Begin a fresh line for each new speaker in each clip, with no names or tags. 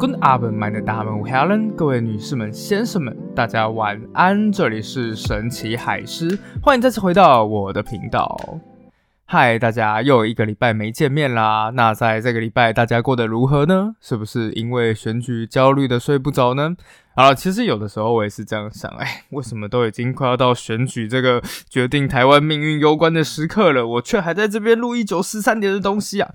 Good afternoon, my name is Helen。各位女士们、先生们，大家晚安。这里是神奇海狮，欢迎再次回到我的频道。嗨，大家又一个礼拜没见面啦。那在这个礼拜，大家过得如何呢？是不是因为选举焦虑的睡不着呢？好了，其实有的时候我也是这样想，哎，为什么都已经快要到选举这个决定台湾命运攸关的时刻了，我却还在这边录一九四三年的东西啊？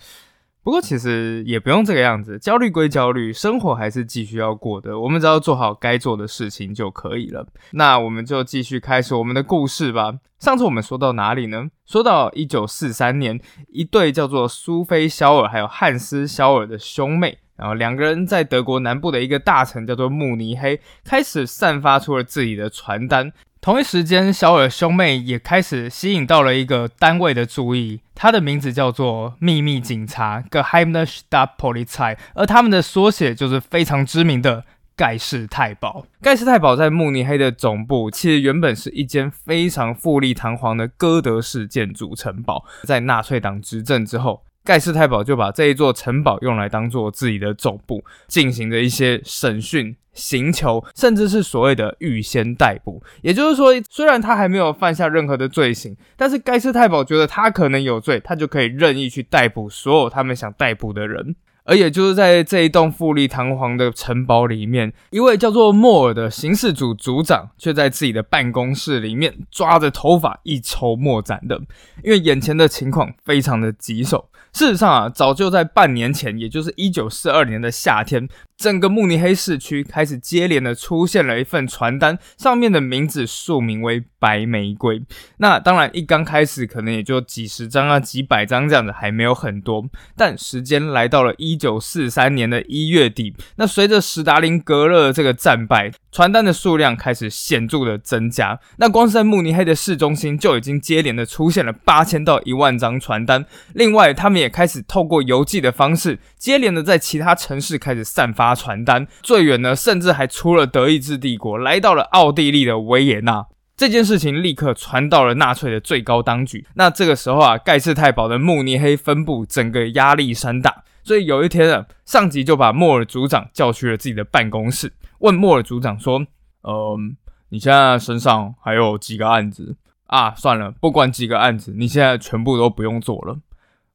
不过其实也不用这个样子，焦虑归焦虑，生活还是继续要过的。我们只要做好该做的事情就可以了。那我们就继续开始我们的故事吧。上次我们说到哪里呢？说到一九四三年，一对叫做苏菲·肖尔还有汉斯·肖尔的兄妹，然后两个人在德国南部的一个大城叫做慕尼黑，开始散发出了自己的传单。同一时间，小尔兄妹也开始吸引到了一个单位的注意，它的名字叫做秘密警察 （Geheime Staatspolizei），而他们的缩写就是非常知名的盖世太保。盖世太保在慕尼黑的总部，其实原本是一间非常富丽堂皇的哥德式建筑城堡，在纳粹党执政之后。盖世太保就把这一座城堡用来当做自己的总部，进行着一些审讯、刑求，甚至是所谓的预先逮捕。也就是说，虽然他还没有犯下任何的罪行，但是盖世太保觉得他可能有罪，他就可以任意去逮捕所有他们想逮捕的人。而也就是在这一栋富丽堂皇的城堡里面，一位叫做莫尔的刑事组组长，却在自己的办公室里面抓着头发一筹莫展的，因为眼前的情况非常的棘手。事实上啊，早就在半年前，也就是一九四二年的夏天。整个慕尼黑市区开始接连的出现了一份传单，上面的名字署名为“白玫瑰”。那当然，一刚开始可能也就几十张啊、几百张这样的，还没有很多。但时间来到了一九四三年的一月底，那随着史达林格勒这个战败，传单的数量开始显著的增加。那光是在慕尼黑的市中心，就已经接连的出现了八千到一万张传单。另外，他们也开始透过邮寄的方式，接连的在其他城市开始散发。发传单最远呢，甚至还出了德意志帝国，来到了奥地利的维也纳。这件事情立刻传到了纳粹的最高当局。那这个时候啊，盖世太保的慕尼黑分部整个压力山大，所以有一天啊，上级就把莫尔组长叫去了自己的办公室，问莫尔组长说：“嗯，你现在身上还有几个案子啊？算了，不管几个案子，你现在全部都不用做了。”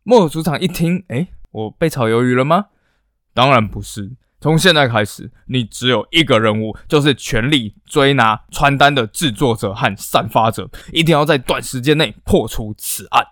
莫尔组长一听，哎，我被炒鱿鱼了吗？当然不是。从现在开始，你只有一个任务，就是全力追拿传单的制作者和散发者，一定要在短时间内破除此案。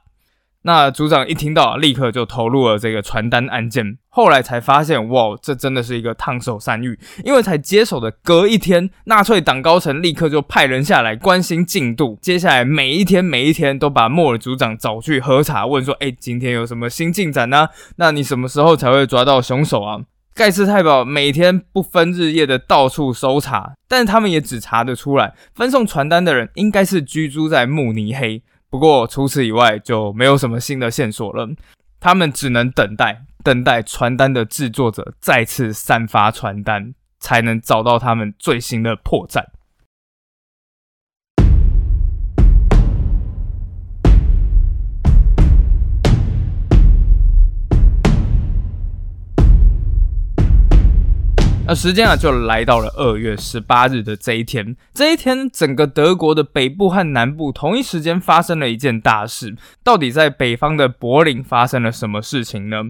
那组长一听到，立刻就投入了这个传单案件。后来才发现，哇，这真的是一个烫手山芋，因为才接手的隔一天，纳粹党高层立刻就派人下来关心进度。接下来每一天每一天都把莫尔组长找去喝茶，问说：“哎，今天有什么新进展呢？那你什么时候才会抓到凶手啊？”盖世太保每天不分日夜的到处搜查，但是他们也只查得出来，分送传单的人应该是居住在慕尼黑。不过除此以外就没有什么新的线索了，他们只能等待，等待传单的制作者再次散发传单，才能找到他们最新的破绽。那时间啊，就来到了二月十八日的这一天。这一天，整个德国的北部和南部同一时间发生了一件大事。到底在北方的柏林发生了什么事情呢？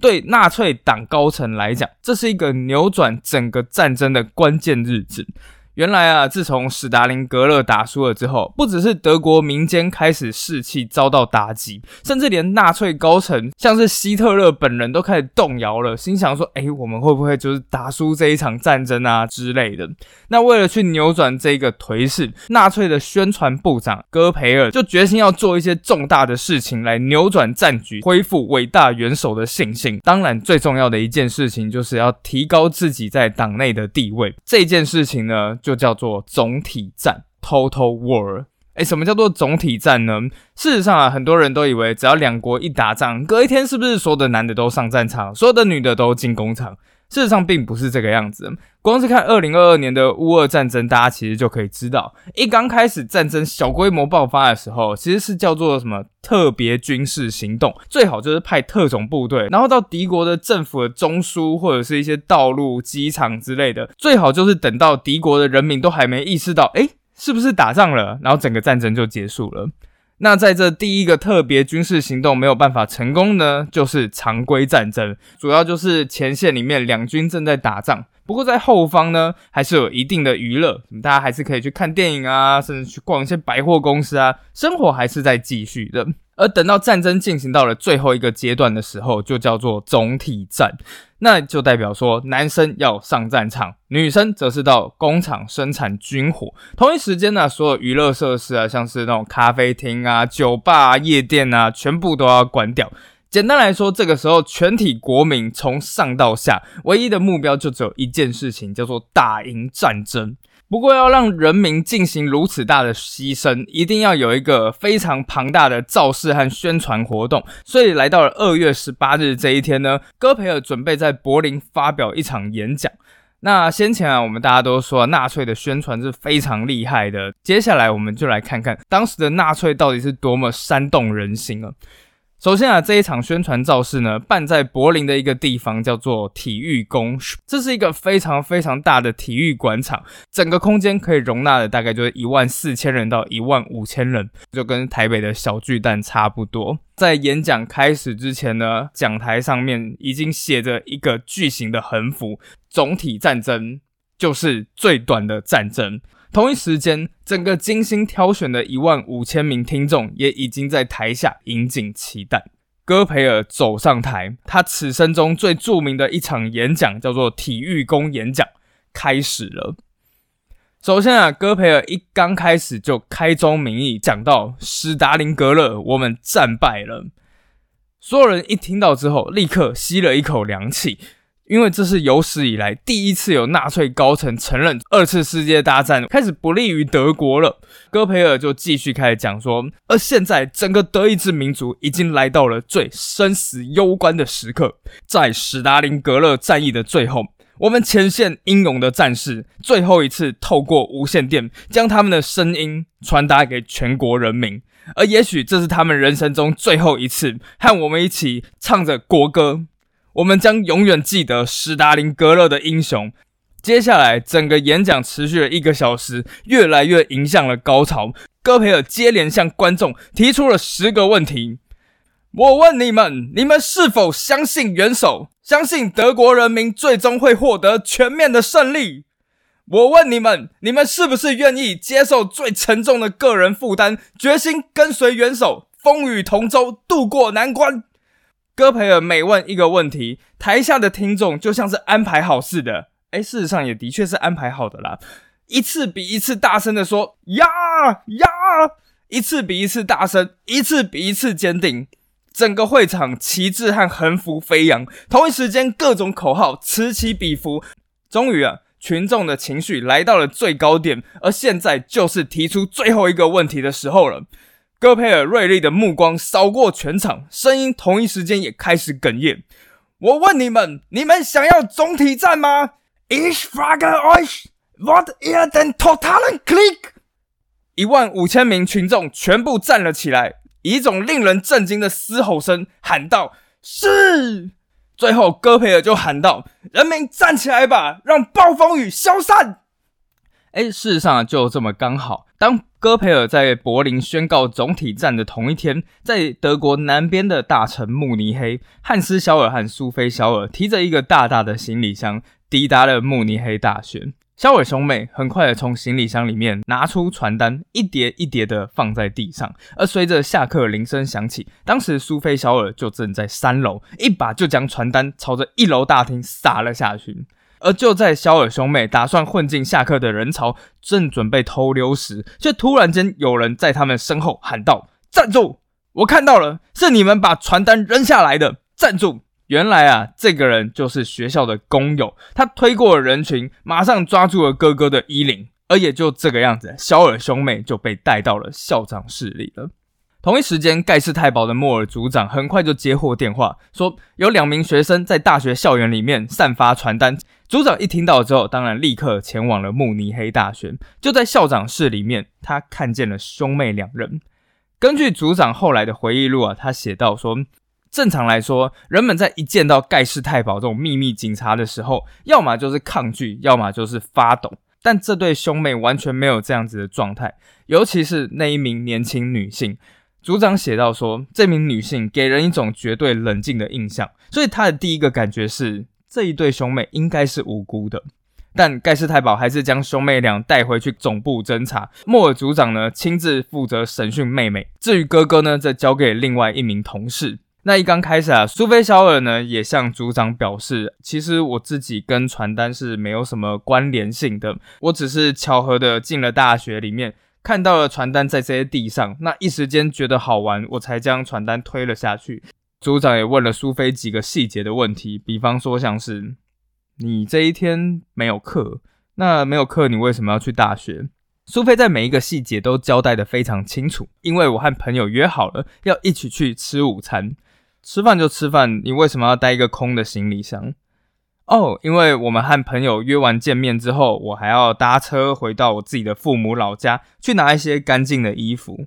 对纳粹党高层来讲，这是一个扭转整个战争的关键日子。原来啊，自从史达林格勒打输了之后，不只是德国民间开始士气遭到打击，甚至连纳粹高层，像是希特勒本人都开始动摇了，心想说：“哎，我们会不会就是打输这一场战争啊之类的？”那为了去扭转这个颓势，纳粹的宣传部长戈培尔就决心要做一些重大的事情来扭转战局，恢复伟大元首的信心。当然，最重要的一件事情就是要提高自己在党内的地位。这件事情呢？就叫做总体战 （Total War）。哎，什么叫做总体战呢？事实上啊，很多人都以为只要两国一打仗，隔一天是不是所有的男的都上战场，所有的女的都进工厂？事实上并不是这个样子。光是看二零二二年的乌俄战争，大家其实就可以知道，一刚开始战争小规模爆发的时候，其实是叫做什么特别军事行动，最好就是派特种部队，然后到敌国的政府的中枢或者是一些道路、机场之类的，最好就是等到敌国的人民都还没意识到，哎，是不是打仗了，然后整个战争就结束了。那在这第一个特别军事行动没有办法成功呢，就是常规战争，主要就是前线里面两军正在打仗，不过在后方呢，还是有一定的娱乐，大家还是可以去看电影啊，甚至去逛一些百货公司啊，生活还是在继续的。而等到战争进行到了最后一个阶段的时候，就叫做总体战，那就代表说男生要上战场，女生则是到工厂生产军火。同一时间呢，所有娱乐设施啊，像是那种咖啡厅啊、酒吧、夜店啊，全部都要关掉。简单来说，这个时候全体国民从上到下，唯一的目标就只有一件事情，叫做打赢战争。不过，要让人民进行如此大的牺牲，一定要有一个非常庞大的造势和宣传活动。所以，来到了二月十八日这一天呢，戈培尔准备在柏林发表一场演讲。那先前啊，我们大家都说纳粹的宣传是非常厉害的。接下来，我们就来看看当时的纳粹到底是多么煽动人心啊！首先啊，这一场宣传造势呢，办在柏林的一个地方叫做体育宫，这是一个非常非常大的体育馆场，整个空间可以容纳的大概就是一万四千人到一万五千人，就跟台北的小巨蛋差不多。在演讲开始之前呢，讲台上面已经写着一个巨型的横幅：“总体战争就是最短的战争。”同一时间，整个精心挑选的一万五千名听众也已经在台下引颈期待。戈培尔走上台，他此生中最著名的一场演讲叫做体育宫演讲，开始了。首先啊，戈培尔一刚开始就开宗明义讲到：“史达林格勒，我们战败了。”所有人一听到之后，立刻吸了一口凉气。因为这是有史以来第一次有纳粹高层承认二次世界大战开始不利于德国了。戈培尔就继续开始讲说，而现在整个德意志民族已经来到了最生死攸关的时刻，在史达林格勒战役的最后，我们前线英勇的战士最后一次透过无线电将他们的声音传达给全国人民，而也许这是他们人生中最后一次和我们一起唱着国歌。我们将永远记得史达林格勒的英雄。接下来，整个演讲持续了一个小时，越来越迎向了高潮。戈培尔接连向观众提出了十个问题。我问你们：你们是否相信元首？相信德国人民最终会获得全面的胜利？我问你们：你们是不是愿意接受最沉重的个人负担，决心跟随元首，风雨同舟，渡过难关？戈培尔每问一个问题，台下的听众就像是安排好似的，哎，事实上也的确是安排好的啦。一次比一次大声的说呀呀，一次比一次大声，一次比一次坚定。整个会场旗帜和横幅飞扬，同一时间各种口号此起彼伏。终于啊，群众的情绪来到了最高点，而现在就是提出最后一个问题的时候了。戈培尔锐利的目光扫过全场，声音同一时间也开始哽咽。我问你们：你们想要总体战吗？Ich frage euch, wollt ihr den totalen Krieg？一万五千名群众全部站了起来，以一种令人震惊的嘶吼声喊道：“是！”最后，戈培尔就喊道：“人民站起来吧，让暴风雨消散！”哎，事实上就这么刚好，当。戈培尔在柏林宣告总体战的同一天，在德国南边的大城慕尼黑，汉斯·肖尔和苏菲·肖尔提着一个大大的行李箱抵达了慕尼黑大学。肖尔兄妹很快的从行李箱里面拿出传单，一叠一叠的放在地上。而随着下课铃声响起，当时苏菲·肖尔就正在三楼，一把就将传单朝着一楼大厅撒了下去。而就在肖尔兄妹打算混进下课的人潮，正准备偷溜时，却突然间有人在他们身后喊道：“站住！我看到了，是你们把传单扔下来的。站住！”原来啊，这个人就是学校的工友，他推过了人群，马上抓住了哥哥的衣领，而也就这个样子，肖尔兄妹就被带到了校长室里了。同一时间，盖世太保的莫尔组长很快就接获电话，说有两名学生在大学校园里面散发传单。组长一听到之后，当然立刻前往了慕尼黑大学。就在校长室里面，他看见了兄妹两人。根据组长后来的回忆录啊，他写到说，正常来说，人们在一见到盖世太保这种秘密警察的时候，要么就是抗拒，要么就是发抖。但这对兄妹完全没有这样子的状态，尤其是那一名年轻女性。组长写到说，这名女性给人一种绝对冷静的印象，所以他的第一个感觉是这一对兄妹应该是无辜的。但盖世太保还是将兄妹俩带回去总部侦查。莫尔组长呢，亲自负责审讯妹妹，至于哥哥呢，则交给另外一名同事。那一刚开始啊，苏菲肖尔呢也向组长表示，其实我自己跟传单是没有什么关联性的，我只是巧合的进了大学里面。看到了传单在这些地上，那一时间觉得好玩，我才将传单推了下去。组长也问了苏菲几个细节的问题，比方说像是你这一天没有课，那没有课你为什么要去大学？苏菲在每一个细节都交代的非常清楚，因为我和朋友约好了要一起去吃午餐，吃饭就吃饭，你为什么要带一个空的行李箱？哦，因为我们和朋友约完见面之后，我还要搭车回到我自己的父母老家去拿一些干净的衣服。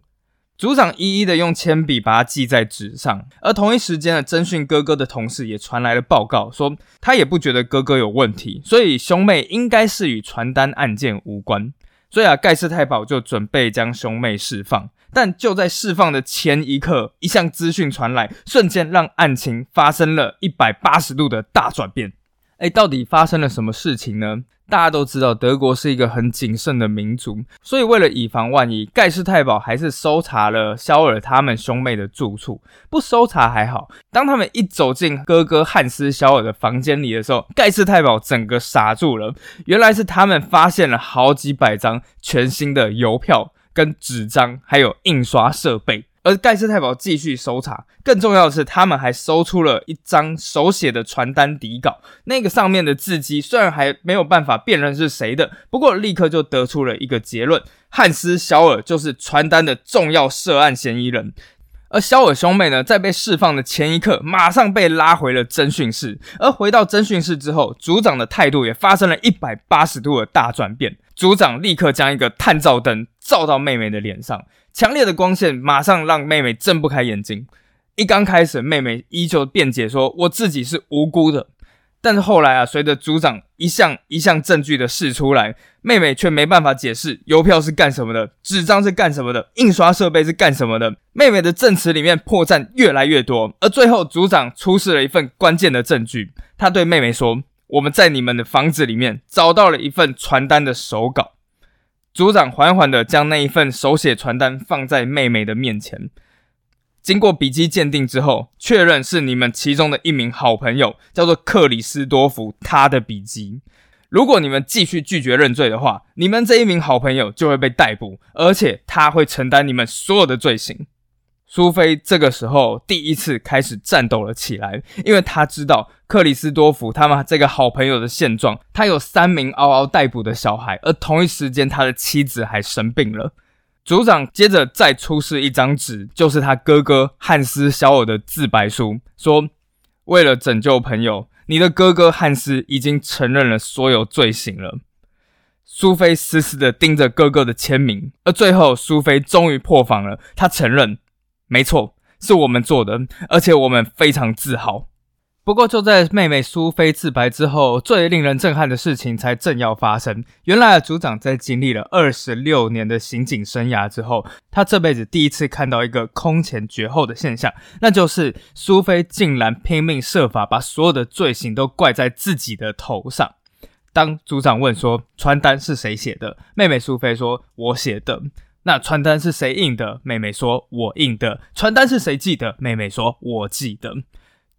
组长一一的用铅笔把它记在纸上，而同一时间的侦讯哥哥的同事也传来了报告，说他也不觉得哥哥有问题，所以兄妹应该是与传单案件无关。所以啊，盖世太保就准备将兄妹释放，但就在释放的前一刻，一项资讯传来，瞬间让案情发生了一百八十度的大转变。哎，到底发生了什么事情呢？大家都知道，德国是一个很谨慎的民族，所以为了以防万一，盖世太保还是搜查了肖尔他们兄妹的住处。不搜查还好，当他们一走进哥哥汉斯肖尔的房间里的时候，盖世太保整个傻住了。原来是他们发现了好几百张全新的邮票、跟纸张，还有印刷设备。而盖世太保继续搜查，更重要的是，他们还搜出了一张手写的传单底稿。那个上面的字迹虽然还没有办法辨认是谁的，不过立刻就得出了一个结论：汉斯·肖尔就是传单的重要涉案嫌疑人。而肖尔兄妹呢，在被释放的前一刻，马上被拉回了侦讯室。而回到侦讯室之后，组长的态度也发生了一百八十度的大转变。组长立刻将一个探照灯照到妹妹的脸上。强烈的光线马上让妹妹睁不开眼睛。一刚开始，妹妹依旧辩解说：“我自己是无辜的。”但是后来啊，随着组长一项一项证据的试出来，妹妹却没办法解释邮票是干什么的，纸张是干什么的，印刷设备是干什么的。妹妹的证词里面破绽越来越多，而最后组长出示了一份关键的证据。他对妹妹说：“我们在你们的房子里面找到了一份传单的手稿。”组长缓缓地将那一份手写传单放在妹妹的面前，经过笔迹鉴定之后，确认是你们其中的一名好朋友，叫做克里斯多夫，他的笔迹。如果你们继续拒绝认罪的话，你们这一名好朋友就会被逮捕，而且他会承担你们所有的罪行。苏菲这个时候第一次开始战斗了起来，因为他知道克里斯多夫他们这个好朋友的现状。他有三名嗷嗷待哺的小孩，而同一时间他的妻子还生病了。组长接着再出示一张纸，就是他哥哥汉斯·肖尔的自白书，说：“为了拯救朋友，你的哥哥汉斯已经承认了所有罪行了。”苏菲死死的盯着哥哥的签名，而最后苏菲终于破防了，他承认。没错，是我们做的，而且我们非常自豪。不过，就在妹妹苏菲自白之后，最令人震撼的事情才正要发生。原来，组长在经历了二十六年的刑警生涯之后，他这辈子第一次看到一个空前绝后的现象，那就是苏菲竟然拼命设法把所有的罪行都怪在自己的头上。当组长问说传单是谁写的，妹妹苏菲说：“我写的。”那传单是谁印的？妹妹说：“我印的。”传单是谁寄的？妹妹说：“我寄的。”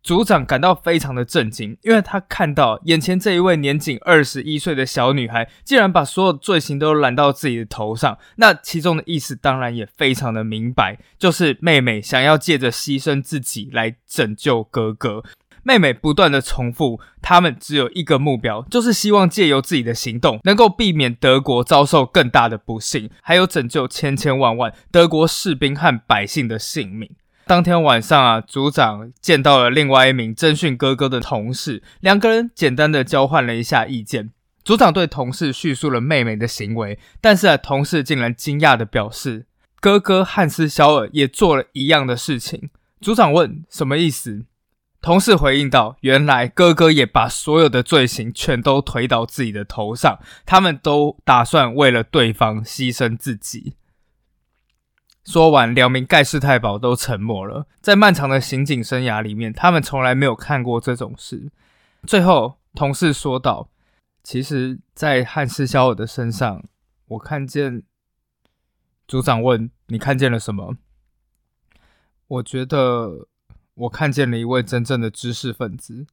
组长感到非常的震惊，因为他看到眼前这一位年仅二十一岁的小女孩，竟然把所有罪行都揽到自己的头上。那其中的意思当然也非常的明白，就是妹妹想要借着牺牲自己来拯救哥哥。妹妹不断的重复，他们只有一个目标，就是希望借由自己的行动，能够避免德国遭受更大的不幸，还有拯救千千万万德国士兵和百姓的性命。当天晚上啊，组长见到了另外一名侦讯哥哥的同事，两个人简单的交换了一下意见。组长对同事叙述了妹妹的行为，但是啊，同事竟然惊讶的表示，哥哥汉斯·肖尔也做了一样的事情。组长问：“什么意思？”同事回应道：“原来哥哥也把所有的罪行全都推到自己的头上，他们都打算为了对方牺牲自己。”说完，两名盖世太保都沉默了。在漫长的刑警生涯里面，他们从来没有看过这种事。最后，同事说道。其实，在汉斯·肖尔的身上，我看见。组长问：“你看见了什么？”我觉得我看见了一位真正的知识分子。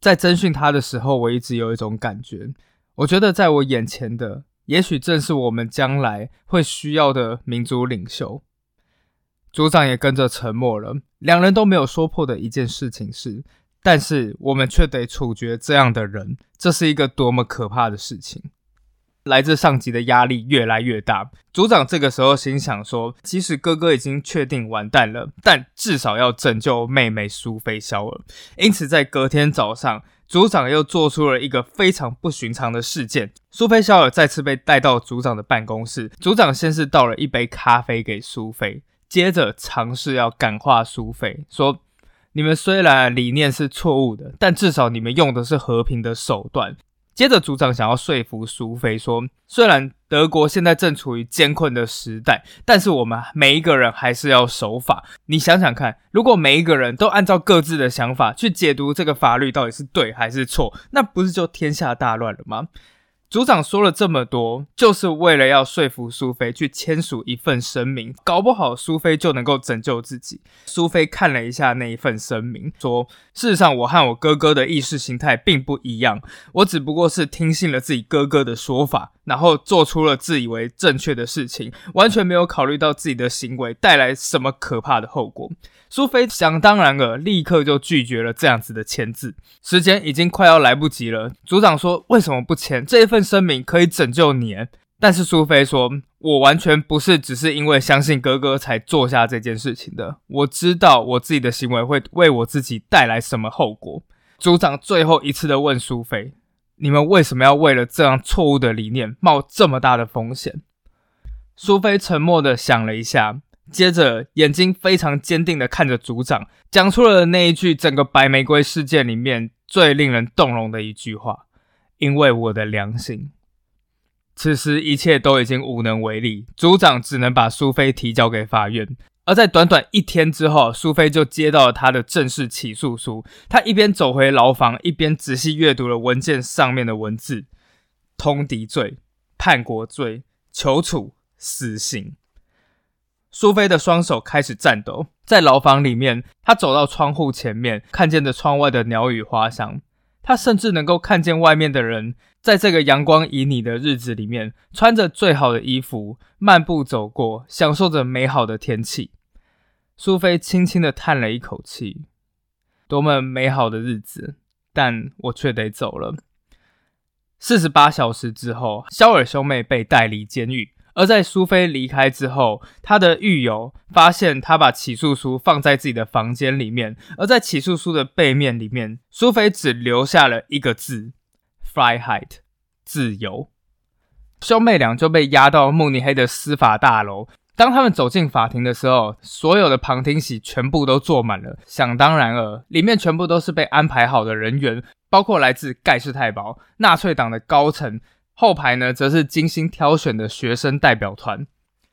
在征询他的时候，我一直有一种感觉，我觉得在我眼前的，也许正是我们将来会需要的民族领袖。组长也跟着沉默了。两人都没有说破的一件事情是。但是我们却得处决这样的人，这是一个多么可怕的事情！来自上级的压力越来越大。组长这个时候心想说：“即使哥哥已经确定完蛋了，但至少要拯救妹妹苏菲肖尔。”因此，在隔天早上，组长又做出了一个非常不寻常的事件：苏菲肖尔再次被带到组长的办公室。组长先是倒了一杯咖啡给苏菲，接着尝试要感化苏菲，说。你们虽然理念是错误的，但至少你们用的是和平的手段。接着，组长想要说服苏菲说，虽然德国现在正处于艰困的时代，但是我们每一个人还是要守法。你想想看，如果每一个人都按照各自的想法去解读这个法律到底是对还是错，那不是就天下大乱了吗？组长说了这么多，就是为了要说服苏菲去签署一份声明，搞不好苏菲就能够拯救自己。苏菲看了一下那一份声明，说：“事实上，我和我哥哥的意识形态并不一样，我只不过是听信了自己哥哥的说法，然后做出了自以为正确的事情，完全没有考虑到自己的行为带来什么可怕的后果。”苏菲想当然了，立刻就拒绝了这样子的签字。时间已经快要来不及了。组长说：“为什么不签这一份声明？可以拯救你。”但是苏菲说：“我完全不是只是因为相信哥哥才做下这件事情的。我知道我自己的行为会为我自己带来什么后果。”组长最后一次的问苏菲：“你们为什么要为了这样错误的理念冒这么大的风险？”苏菲沉默的想了一下。接着，眼睛非常坚定的看着组长，讲出了那一句整个白玫瑰事件里面最令人动容的一句话：“因为我的良心。”此时，一切都已经无能为力，组长只能把苏菲提交给法院。而在短短一天之后，苏菲就接到了他的正式起诉书。他一边走回牢房，一边仔细阅读了文件上面的文字：通敌罪、叛国罪、求处死刑。苏菲的双手开始颤抖，在牢房里面，她走到窗户前面，看见着窗外的鸟语花香。她甚至能够看见外面的人，在这个阳光旖旎的日子里面，穿着最好的衣服，漫步走过，享受着美好的天气。苏菲轻轻的叹了一口气，多么美好的日子，但我却得走了。四十八小时之后，肖尔兄妹被带离监狱。而在苏菲离开之后，他的狱友发现他把起诉书放在自己的房间里面，而在起诉书的背面里面，苏菲只留下了一个字 “Freiheit”，自由。兄妹俩就被押到慕尼黑的司法大楼。当他们走进法庭的时候，所有的旁听席全部都坐满了，想当然尔，里面全部都是被安排好的人员，包括来自盖世太保、纳粹党的高层。后排呢，则是精心挑选的学生代表团。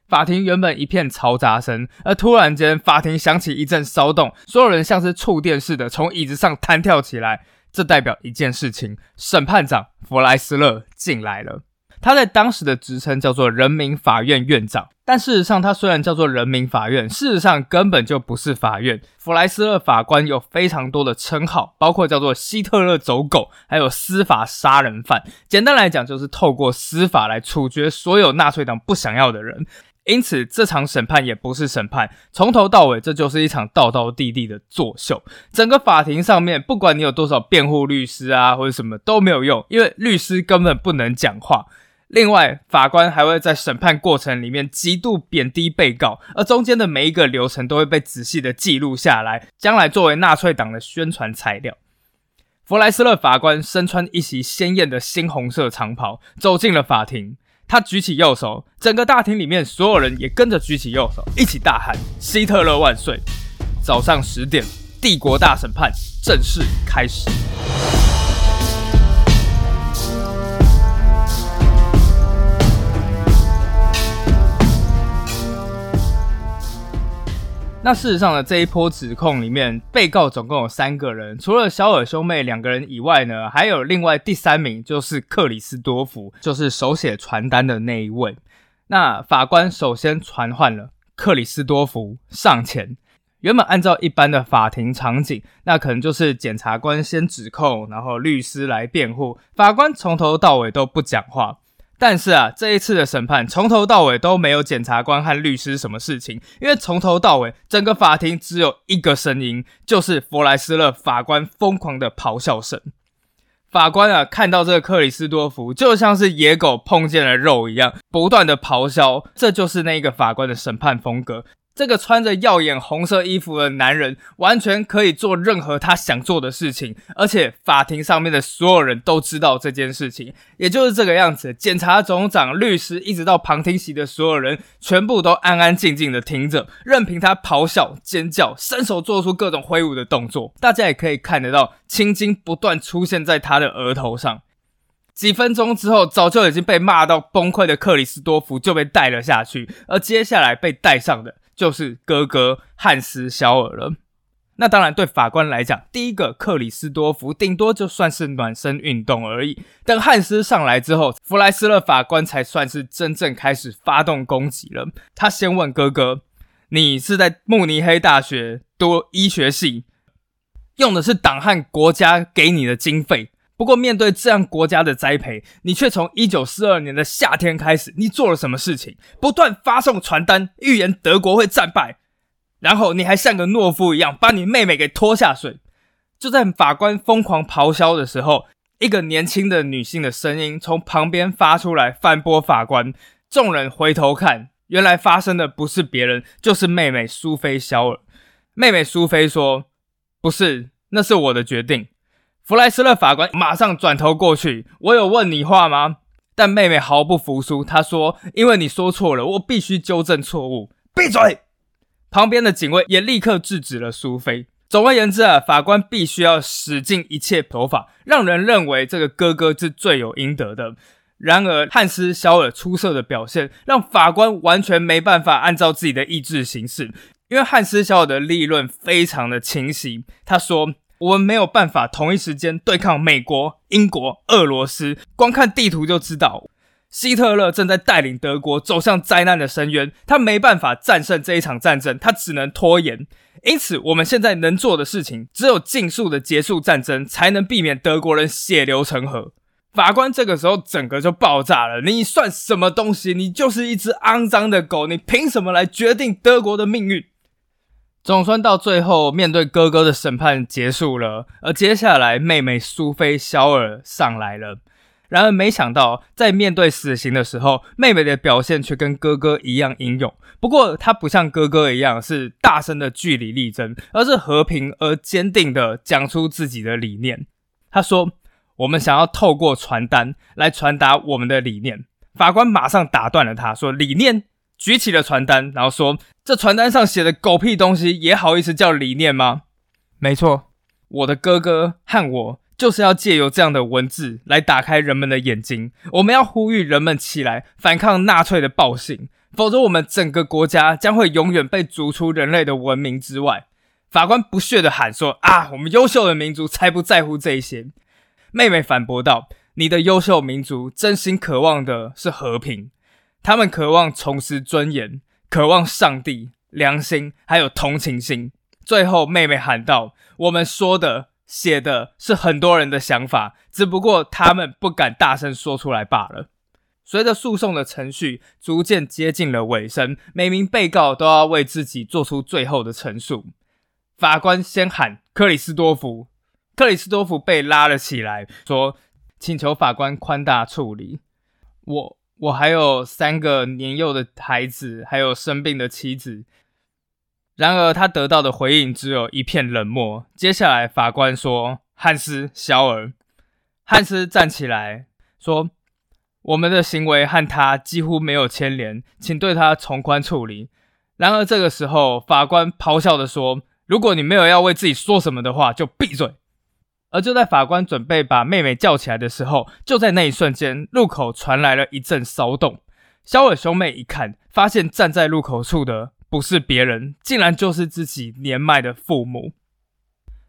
法庭原本一片嘈杂声，而突然间，法庭响起一阵骚动，所有人像是触电似的从椅子上弹跳起来。这代表一件事情：审判长弗莱斯勒进来了。他在当时的职称叫做人民法院院长，但事实上，他虽然叫做人民法院，事实上根本就不是法院。弗莱斯勒法官有非常多的称号，包括叫做希特勒走狗，还有司法杀人犯。简单来讲，就是透过司法来处决所有纳粹党不想要的人。因此这场审判也不是审判，从头到尾这就是一场道道地地的作秀。整个法庭上面，不管你有多少辩护律师啊，或者什么都没有用，因为律师根本不能讲话。另外，法官还会在审判过程里面极度贬低被告，而中间的每一个流程都会被仔细的记录下来，将来作为纳粹党的宣传材料。弗莱斯勒法官身穿一袭鲜艳的猩红色长袍，走进了法庭。他举起右手，整个大厅里面所有人也跟着举起右手，一起大喊：“希特勒万岁！”早上十点，帝国大审判正式开始。那事实上呢，这一波指控里面，被告总共有三个人，除了肖尔兄妹两个人以外呢，还有另外第三名，就是克里斯多夫，就是手写传单的那一位。那法官首先传唤了克里斯多夫上前。原本按照一般的法庭场景，那可能就是检察官先指控，然后律师来辩护，法官从头到尾都不讲话。但是啊，这一次的审判从头到尾都没有检察官和律师什么事情，因为从头到尾整个法庭只有一个声音，就是弗莱斯勒法官疯狂的咆哮声。法官啊，看到这个克里斯多夫就像是野狗碰见了肉一样，不断的咆哮，这就是那个法官的审判风格。这个穿着耀眼红色衣服的男人，完全可以做任何他想做的事情，而且法庭上面的所有人都知道这件事情，也就是这个样子。检察总长、律师，一直到旁听席的所有人，全部都安安静静的听着，任凭他咆哮、尖叫、伸手做出各种挥舞的动作。大家也可以看得到，青筋不断出现在他的额头上。几分钟之后，早就已经被骂到崩溃的克里斯多夫就被带了下去，而接下来被带上的。就是哥哥汉斯·肖尔了。那当然，对法官来讲，第一个克里斯多夫顶多就算是暖身运动而已。等汉斯上来之后，弗莱斯勒法官才算是真正开始发动攻击了。他先问哥哥：“你是在慕尼黑大学读医学系，用的是党和国家给你的经费？”不过，面对这样国家的栽培，你却从一九四二年的夏天开始，你做了什么事情？不断发送传单，预言德国会战败，然后你还像个懦夫一样，把你妹妹给拖下水。就在法官疯狂咆哮的时候，一个年轻的女性的声音从旁边发出来，反驳法官。众人回头看，原来发生的不是别人，就是妹妹苏菲·肖尔。妹妹苏菲说：“不是，那是我的决定。”弗莱斯勒法官马上转头过去，我有问你话吗？但妹妹毫不服输，她说：“因为你说错了，我必须纠正错误。”闭嘴！旁边的警卫也立刻制止了苏菲。总而言之啊，法官必须要使尽一切手法，让人认为这个哥哥是罪有应得的。然而，汉斯·肖尔出色的表现让法官完全没办法按照自己的意志行事，因为汉斯·肖尔的立论非常的清晰。他说。我们没有办法同一时间对抗美国、英国、俄罗斯。光看地图就知道，希特勒正在带领德国走向灾难的深渊。他没办法战胜这一场战争，他只能拖延。因此，我们现在能做的事情，只有尽速的结束战争，才能避免德国人血流成河。法官这个时候整个就爆炸了。你算什么东西？你就是一只肮脏的狗！你凭什么来决定德国的命运？总算到最后，面对哥哥的审判结束了，而接下来妹妹苏菲·肖尔上来了。然而，没想到在面对死刑的时候，妹妹的表现却跟哥哥一样英勇。不过，她不像哥哥一样是大声的据理力争，而是和平而坚定的讲出自己的理念。她说：“我们想要透过传单来传达我们的理念。”法官马上打断了他，说：“理念。”举起了传单，然后说：“这传单上写的狗屁东西，也好意思叫理念吗？”没错，我的哥哥和我就是要借由这样的文字来打开人们的眼睛。我们要呼吁人们起来反抗纳粹的暴行，否则我们整个国家将会永远被逐出人类的文明之外。法官不屑地喊说：“啊，我们优秀的民族才不在乎这些。”妹妹反驳道：“你的优秀民族真心渴望的是和平。”他们渴望重拾尊严，渴望上帝、良心，还有同情心。最后，妹妹喊道：“我们说的、写的是很多人的想法，只不过他们不敢大声说出来罢了。”随着诉讼的程序逐渐接近了尾声，每名被告都要为自己做出最后的陈述。法官先喊克里斯多夫，克里斯多夫被拉了起来，说：“请求法官宽大处理。我我还有三个年幼的孩子，还有生病的妻子。”然而，他得到的回应只有一片冷漠。接下来，法官说：“汉斯，肖尔。”汉斯站起来说：“我们的行为和他几乎没有牵连，请对他从宽处理。”然而，这个时候，法官咆哮的说。如果你没有要为自己说什么的话，就闭嘴。而就在法官准备把妹妹叫起来的时候，就在那一瞬间，路口传来了一阵骚动。肖尔兄妹一看，发现站在路口处的不是别人，竟然就是自己年迈的父母。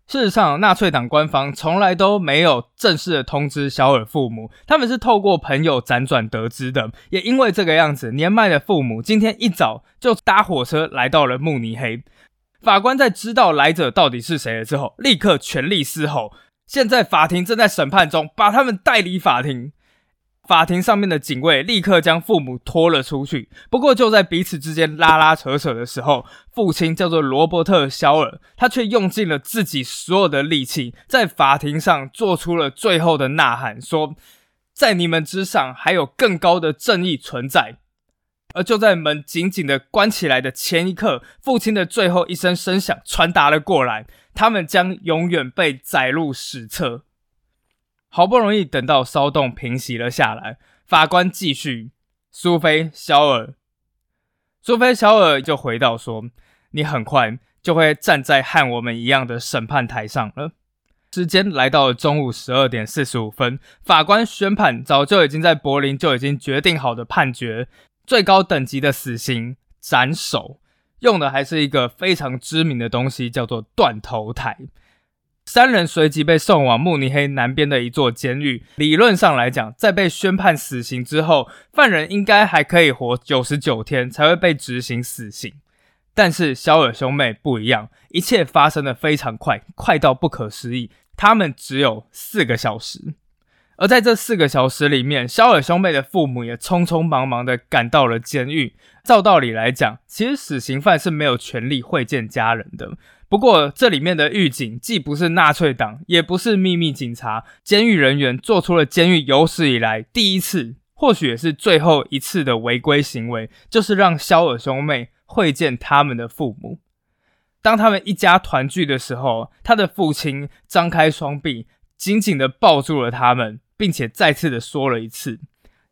事实上，纳粹党官方从来都没有正式的通知肖尔父母，他们是透过朋友辗转得知的。也因为这个样子，年迈的父母今天一早就搭火车来到了慕尼黑。法官在知道来者到底是谁了之后，立刻全力嘶吼：“现在法庭正在审判中，把他们带离法庭。”法庭上面的警卫立刻将父母拖了出去。不过，就在彼此之间拉拉扯扯的时候，父亲叫做罗伯特·肖尔，他却用尽了自己所有的力气，在法庭上做出了最后的呐喊，说：“在你们之上，还有更高的正义存在。”而就在门紧紧的关起来的前一刻，父亲的最后一声声响传达了过来，他们将永远被载入史册。好不容易等到骚动平息了下来，法官继续：“苏菲肖尔，苏菲肖尔就回到说，你很快就会站在和我们一样的审判台上了。”时间来到了中午十二点四十五分，法官宣判，早就已经在柏林就已经决定好的判决。最高等级的死刑斩首，用的还是一个非常知名的东西，叫做断头台。三人随即被送往慕尼黑南边的一座监狱。理论上来讲，在被宣判死刑之后，犯人应该还可以活九十九天才会被执行死刑。但是肖尔兄妹不一样，一切发生的非常快，快到不可思议。他们只有四个小时。而在这四个小时里面，肖尔兄妹的父母也匆匆忙忙的赶到了监狱。照道理来讲，其实死刑犯是没有权利会见家人的。不过，这里面的狱警既不是纳粹党，也不是秘密警察，监狱人员做出了监狱有史以来第一次，或许也是最后一次的违规行为，就是让肖尔兄妹会见他们的父母。当他们一家团聚的时候，他的父亲张开双臂，紧紧的抱住了他们。并且再次的说了一次：“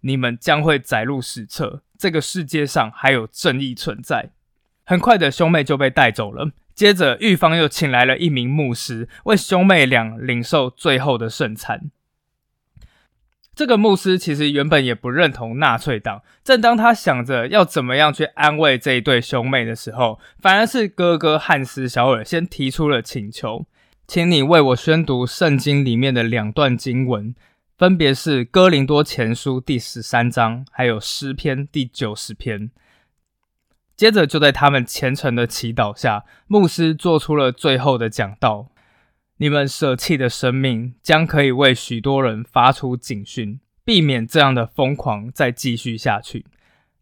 你们将会载入史册，这个世界上还有正义存在。”很快的，兄妹就被带走了。接着，狱方又请来了一名牧师，为兄妹俩领受最后的圣餐。这个牧师其实原本也不认同纳粹党。正当他想着要怎么样去安慰这一对兄妹的时候，反而是哥哥汉斯·小尔先提出了请求：“请你为我宣读圣经里面的两段经文。”分别是《哥林多前书》第十三章，还有诗篇第九十篇。接着，就在他们虔诚的祈祷下，牧师做出了最后的讲道：“你们舍弃的生命将可以为许多人发出警讯，避免这样的疯狂再继续下去。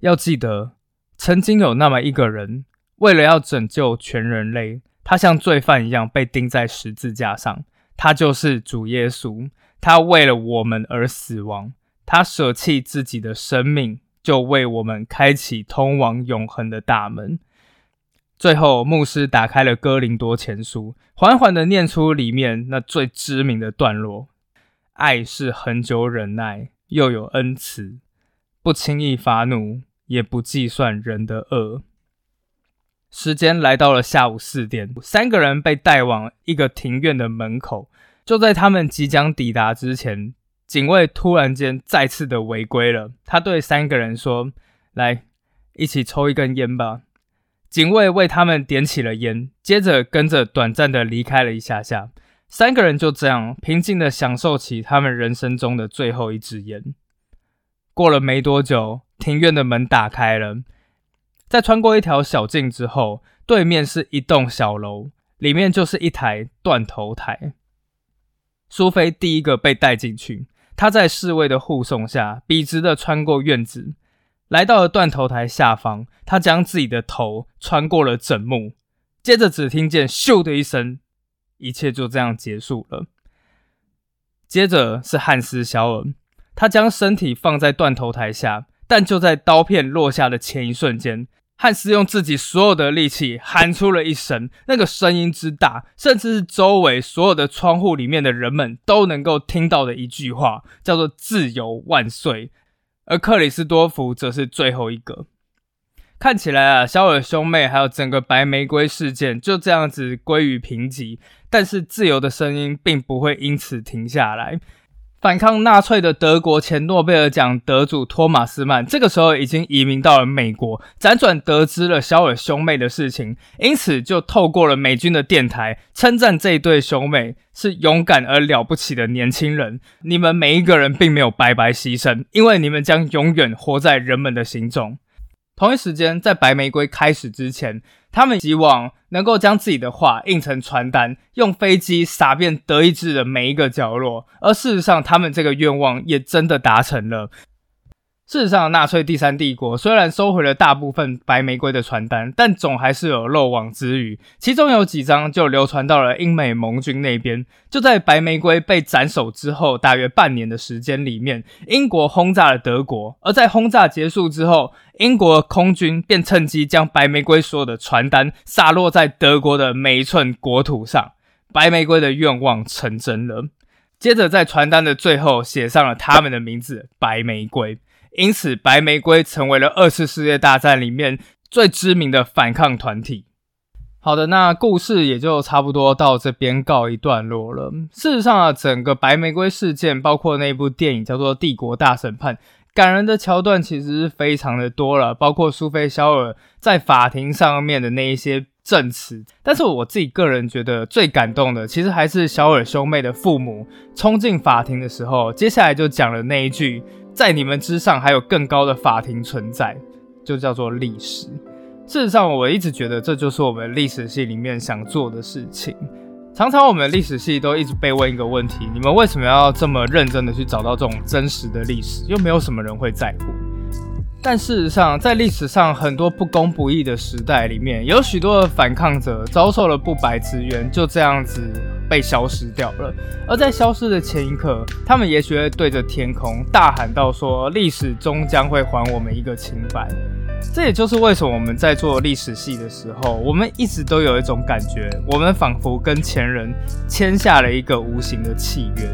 要记得，曾经有那么一个人，为了要拯救全人类，他像罪犯一样被钉在十字架上，他就是主耶稣。”他为了我们而死亡，他舍弃自己的生命，就为我们开启通往永恒的大门。最后，牧师打开了《哥林多前书》，缓缓的念出里面那最知名的段落：“爱是恒久忍耐，又有恩慈，不轻易发怒，也不计算人的恶。”时间来到了下午四点，三个人被带往一个庭院的门口。就在他们即将抵达之前，警卫突然间再次的违规了。他对三个人说：“来，一起抽一根烟吧。”警卫为他们点起了烟，接着跟着短暂的离开了一下下。三个人就这样平静的享受起他们人生中的最后一支烟。过了没多久，庭院的门打开了，在穿过一条小径之后，对面是一栋小楼，里面就是一台断头台。苏菲第一个被带进去，他在侍卫的护送下，笔直的穿过院子，来到了断头台下方。他将自己的头穿过了枕木，接着只听见“咻”的一声，一切就这样结束了。接着是汉斯·肖尔，他将身体放在断头台下，但就在刀片落下的前一瞬间。汉斯用自己所有的力气喊出了一声，那个声音之大，甚至是周围所有的窗户里面的人们都能够听到的一句话，叫做“自由万岁”。而克里斯多夫则是最后一个。看起来啊，肖尔兄妹还有整个白玫瑰事件就这样子归于平级，但是自由的声音并不会因此停下来。反抗纳粹的德国前诺贝尔奖得主托马斯曼，这个时候已经移民到了美国，辗转得知了肖尔兄妹的事情，因此就透过了美军的电台，称赞这一对兄妹是勇敢而了不起的年轻人。你们每一个人并没有白白牺牲，因为你们将永远活在人们的心中。同一时间，在白玫瑰开始之前，他们希望能够将自己的话印成传单，用飞机撒遍德意志的每一个角落。而事实上，他们这个愿望也真的达成了。事实上，纳粹第三帝国虽然收回了大部分白玫瑰的传单，但总还是有漏网之鱼。其中有几张就流传到了英美盟军那边。就在白玫瑰被斩首之后，大约半年的时间里面，英国轰炸了德国。而在轰炸结束之后，英国空军便趁机将白玫瑰所有的传单洒落在德国的每一寸国土上。白玫瑰的愿望成真了。接着，在传单的最后写上了他们的名字——白玫瑰。因此，白玫瑰成为了二次世界大战里面最知名的反抗团体。好的，那故事也就差不多到这边告一段落了。事实上啊，整个白玫瑰事件，包括那部电影叫做《帝国大审判》，感人的桥段其实是非常的多了，包括苏菲·肖尔在法庭上面的那一些证词。但是我自己个人觉得最感动的，其实还是肖尔兄妹的父母冲进法庭的时候，接下来就讲了那一句。在你们之上还有更高的法庭存在，就叫做历史。事实上，我一直觉得这就是我们历史系里面想做的事情。常常我们历史系都一直被问一个问题：你们为什么要这么认真的去找到这种真实的历史？又没有什么人会在乎。但事实上，在历史上很多不公不义的时代里面，有许多的反抗者遭受了不白之冤，就这样子被消失掉了。而在消失的前一刻，他们也许会对着天空大喊道：“说历史终将会还我们一个清白。”这也就是为什么我们在做历史系的时候，我们一直都有一种感觉，我们仿佛跟前人签下了一个无形的契约。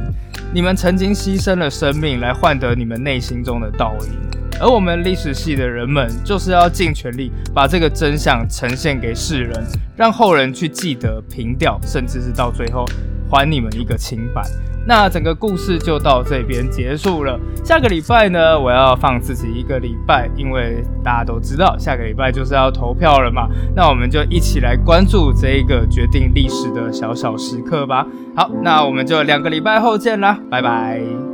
你们曾经牺牲了生命来换得你们内心中的道义。而我们历史系的人们，就是要尽全力把这个真相呈现给世人，让后人去记得、凭吊，甚至是到最后还你们一个清白。那整个故事就到这边结束了。下个礼拜呢，我要放自己一个礼拜，因为大家都知道下个礼拜就是要投票了嘛。那我们就一起来关注这一个决定历史的小小时刻吧。好，那我们就两个礼拜后见啦，拜拜。